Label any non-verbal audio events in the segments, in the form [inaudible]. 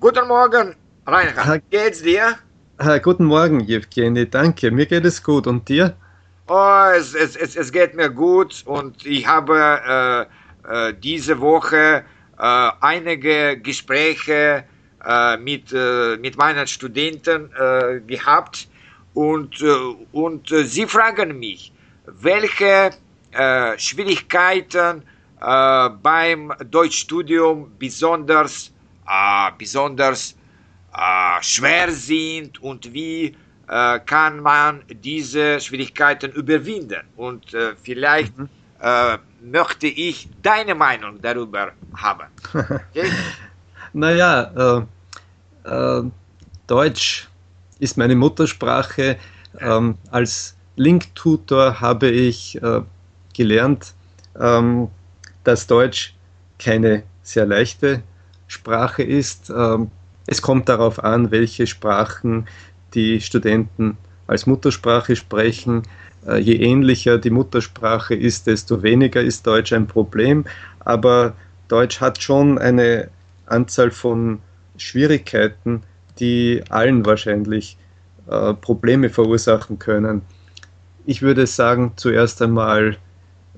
Guten Morgen, Reinhard. Geht's dir? guten Morgen, Evgeny. Danke, mir geht es gut. Und dir? Oh, es, es, es, es geht mir gut und ich habe äh, äh, diese Woche äh, einige Gespräche äh, mit, äh, mit meinen Studenten äh, gehabt und, und sie fragen mich, welche Schwierigkeiten beim Deutschstudium besonders, besonders schwer sind und wie äh, kann man diese Schwierigkeiten überwinden. Und äh, vielleicht mhm. äh, möchte ich deine Meinung darüber haben. [laughs] Okay? naja, äh, äh, Deutsch ist meine Muttersprache. Ähm, als Link-Tutor habe ich äh, gelernt, ähm, dass Deutsch keine sehr leichte Sprache ist. Ähm, es kommt darauf an, welche Sprachen die Studenten als Muttersprache sprechen. Äh, je ähnlicher die Muttersprache ist, desto weniger ist Deutsch ein Problem. Aber Deutsch hat schon eine Anzahl von Schwierigkeiten, die allen wahrscheinlich äh, Probleme verursachen können. Ich würde sagen, zuerst einmal,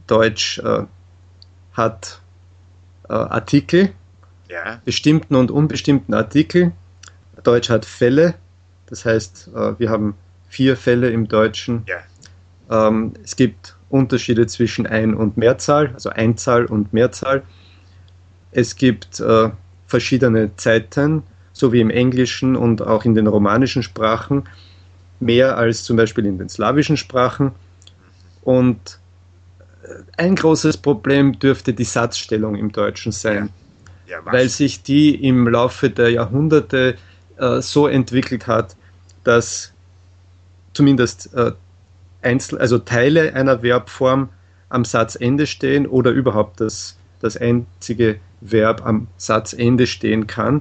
Deutsch äh, hat äh, Artikel, ja. bestimmten und unbestimmten Artikel. Deutsch hat Fälle, das heißt, äh, wir haben vier Fälle im Deutschen. Ja. Ähm, es gibt Unterschiede zwischen Ein- und Mehrzahl, also Einzahl und Mehrzahl. Es gibt äh, verschiedene Zeiten, so wie im Englischen und auch in den romanischen Sprachen, mehr als zum Beispiel in den slawischen Sprachen. Und äh, ein großes Problem dürfte die Satzstellung im Deutschen sein, ja. Ja, weil sich die im Laufe der Jahrhunderte äh, so entwickelt hat, dass zumindest äh, Einzel also Teile einer Verbform am Satzende stehen oder überhaupt das, das einzige Verb am Satzende stehen kann.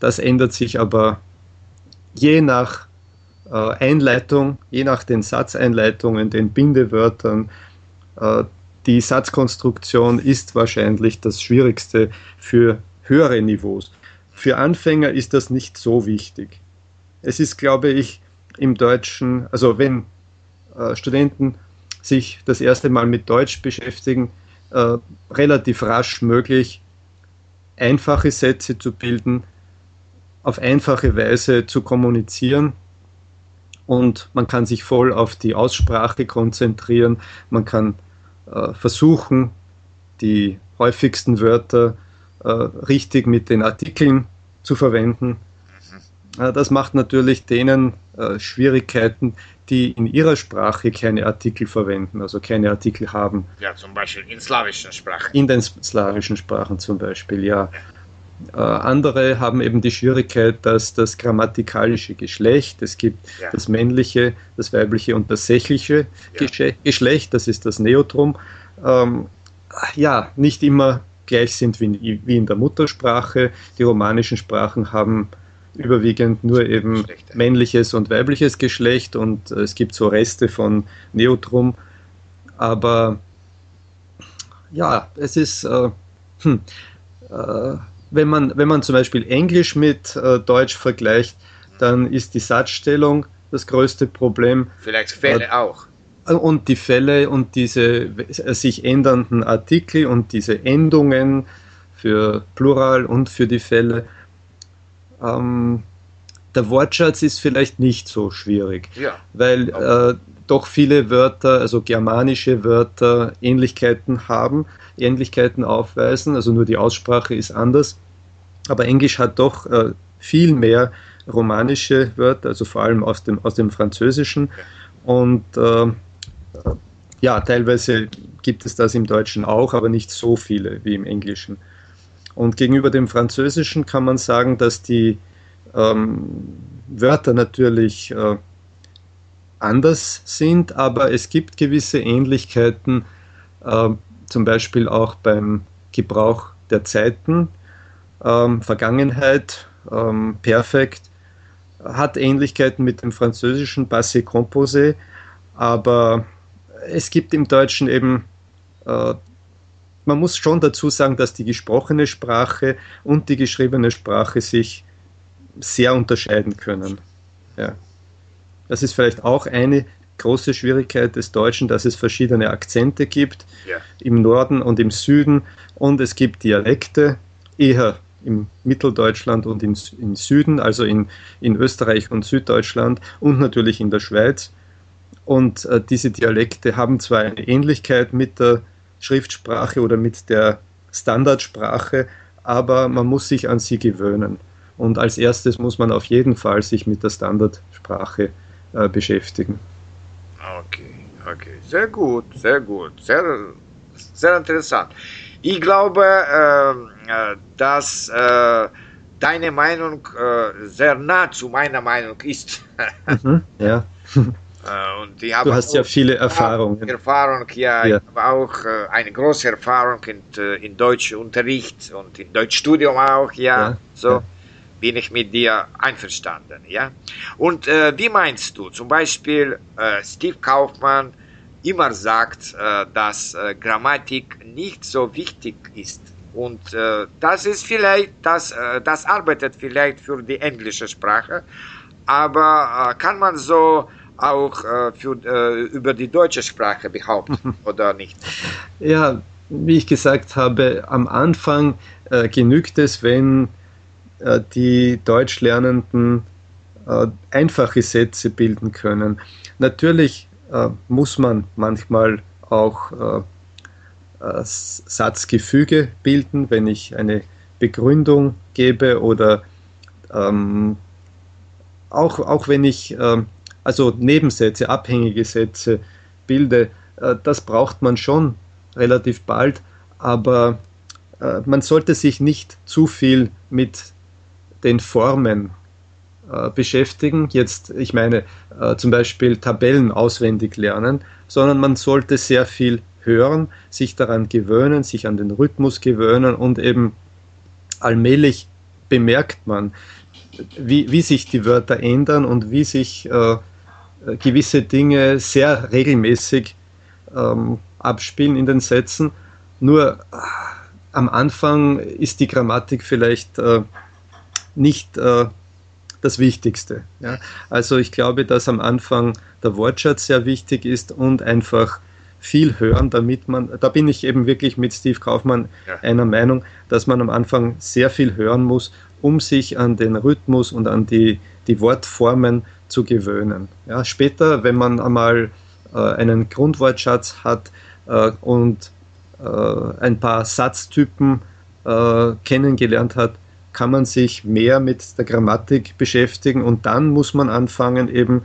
Das ändert sich aber je nach äh, Einleitung, je nach den Satzeinleitungen, den Bindewörtern. Die Satzkonstruktion ist wahrscheinlich das Schwierigste für höhere Niveaus. Für Anfänger ist das nicht so wichtig es ist, glaube ich, im Deutschen, also wenn äh, Studenten sich das erste Mal mit Deutsch beschäftigen, äh, relativ rasch möglich, einfache Sätze zu bilden, auf einfache Weise zu kommunizieren und man kann sich voll auf die Aussprache konzentrieren, man kann versuchen, die häufigsten Wörter äh, richtig mit den Artikeln zu verwenden äh, das macht natürlich denen äh, Schwierigkeiten, die in ihrer Sprache keine Artikel verwenden, also keine Artikel haben. Ja, zum Beispiel in slawischen Sprachen. In den slawischen Sprachen zum Beispiel, ja. Äh, andere haben eben die Schwierigkeit, dass das grammatikalische Geschlecht, es gibt ja. das männliche, das weibliche und das sächliche ja. Geschlecht, das ist das Neotrum, ähm, ja, nicht immer gleich sind wie, wie in der Muttersprache. Die romanischen Sprachen haben überwiegend nur eben männliches und weibliches Geschlecht und äh, es gibt so Reste von Neutrum. Aber ja, es ist, äh, hm, äh, wenn, man, wenn man zum Beispiel Englisch mit äh, Deutsch vergleicht, dann ist die Satzstellung das größte Problem. Vielleicht Fälle auch. Und die Fälle und diese sich ändernden Artikel und diese Endungen für Plural und für die Fälle ähm, der Wortschatz ist vielleicht nicht so schwierig, ja. weil äh, doch viele Wörter, also germanische Wörter, Ähnlichkeiten haben, Ähnlichkeiten aufweisen, also nur die Aussprache ist anders. Aber Englisch hat doch äh, viel mehr romanische Wörter, also vor allem aus dem, aus dem Französischen. Und äh, ja, teilweise gibt es das im Deutschen auch, aber nicht so viele wie im Englischen. Und gegenüber dem Französischen kann man sagen, dass die ähm, Wörter natürlich äh, anders sind, aber es gibt gewisse Ähnlichkeiten, äh, zum Beispiel auch beim Gebrauch der Zeiten. Ähm, Vergangenheit, ähm, perfekt, hat Ähnlichkeiten mit dem französischen passé composé, aber es gibt im Deutschen eben äh, man muss schon dazu sagen, dass die gesprochene Sprache und die geschriebene Sprache sich sehr unterscheiden können. Ja. Das ist vielleicht auch eine große Schwierigkeit des Deutschen, dass es verschiedene Akzente gibt ja. im Norden und im Süden und es gibt Dialekte, eher im Mitteldeutschland und im, im Süden, also in, in Österreich und Süddeutschland und natürlich in der Schweiz. Und äh, diese Dialekte haben zwar eine Ähnlichkeit mit der Schriftsprache oder mit der Standardsprache, aber man muss sich an sie gewöhnen. Und als erstes muss man auf jeden Fall sich mit der Standardsprache äh, beschäftigen. Okay, okay, sehr gut, sehr gut, sehr, sehr interessant. Ich glaube, ähm, äh, dass äh, deine Meinung äh, sehr nah zu meiner Meinung ist. [laughs] mhm, ja. Und ich habe du hast ja viele Erfahrungen. Erfahrung, ja, ja. Ich habe auch eine große Erfahrung in, in Deutschunterricht und in Deutschstudium auch, ja. ja so ja. Bin ich mit dir einverstanden, ja. Und äh, wie meinst du, zum Beispiel äh, Steve Kaufmann immer sagt, äh, dass Grammatik nicht so wichtig ist und äh, das ist vielleicht, das, äh, das arbeitet vielleicht für die englische Sprache, aber äh, kann man so auch äh, für, äh, über die deutsche Sprache behaupten [laughs] oder nicht? Ja, wie ich gesagt habe, am Anfang äh, genügt es, wenn die Deutschlernenden einfache Sätze bilden können. Natürlich muss man manchmal auch äh, Satzgefüge bilden, wenn ich eine Begründung gebe oder ähm, auch, auch wenn ich also Nebensätze, abhängige Sätze bilde, äh, das braucht man schon relativ bald, aber äh, man sollte sich nicht zu viel mit den Formen äh, beschäftigen. Jetzt, ich meine, äh, zum Beispiel Tabellen auswendig lernen, sondern man sollte sehr viel hören, sich daran gewöhnen, sich an den Rhythmus gewöhnen und eben allmählich bemerkt man, wie, wie sich die Wörter ändern und wie sich äh, gewisse Dinge sehr regelmäßig ähm, abspielen in den Sätzen. Nur äh, am Anfang ist die Grammatik vielleicht äh, nicht äh, das Wichtigste. Ja? Also ich glaube, dass am Anfang der Wortschatz sehr wichtig ist und einfach viel hören, damit man, da bin ich eben wirklich mit Steve Kaufmann ja. einer Meinung, dass man am Anfang sehr viel hören muss, um sich an den Rhythmus und an die, die Wortformen zu gewöhnen. Ja, später, wenn man einmal äh, einen Grundwortschatz hat äh, und äh, ein paar Satztypen äh, kennengelernt hat, kann man sich mehr mit der Grammatik beschäftigen und dann muss man anfangen, eben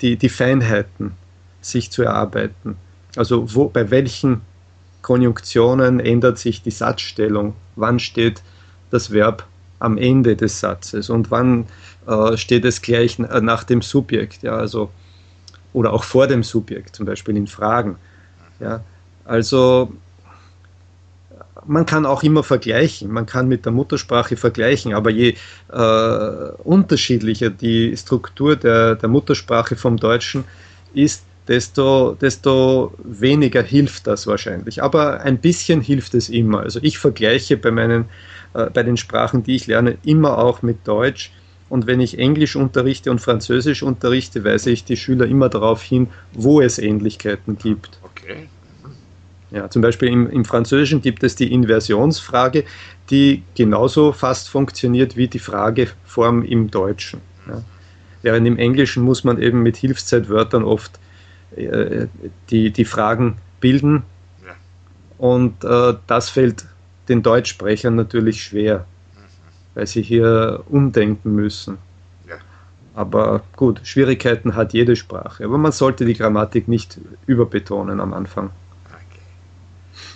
die, die Feinheiten sich zu erarbeiten. Also wo, bei welchen Konjunktionen ändert sich die Satzstellung? Wann steht das Verb am Ende des Satzes und wann äh, steht es gleich nach dem Subjekt? Ja, also, oder auch vor dem Subjekt, zum Beispiel in Fragen. Ja, also man kann auch immer vergleichen, man kann mit der Muttersprache vergleichen, aber je äh, unterschiedlicher die Struktur der, der Muttersprache vom Deutschen ist, desto, desto weniger hilft das wahrscheinlich. Aber ein bisschen hilft es immer. Also ich vergleiche bei, meinen, äh, bei den Sprachen, die ich lerne, immer auch mit Deutsch. Und wenn ich Englisch unterrichte und Französisch unterrichte, weise ich die Schüler immer darauf hin, wo es Ähnlichkeiten gibt. Okay. Ja, zum Beispiel im, im Französischen gibt es die Inversionsfrage, die genauso fast funktioniert wie die Frageform im Deutschen. Ja. Während im Englischen muss man eben mit Hilfszeitwörtern oft äh, die, die Fragen bilden. Ja. Und äh, das fällt den Deutschsprechern natürlich schwer, mhm. weil sie hier umdenken müssen. Ja. Aber gut, Schwierigkeiten hat jede Sprache. Aber man sollte die Grammatik nicht überbetonen am Anfang.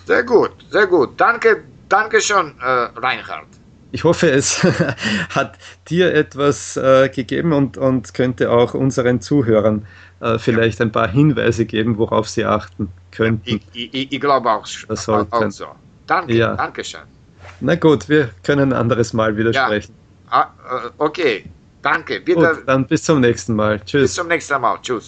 Sehr gut, sehr gut. Danke, danke schon, äh, Reinhard. Ich hoffe, es [laughs] hat dir etwas äh, gegeben und, und könnte auch unseren Zuhörern äh, vielleicht ein paar Hinweise geben, worauf sie achten könnten. Ich, ich, ich glaube auch, auch so. Danke, ja. danke schön. Na gut, wir können ein anderes Mal wieder ja. sprechen. Ah, äh, okay, danke. Wieder. Gut, dann bis zum nächsten Mal. Tschüss. Bis zum nächsten Mal. Tschüss.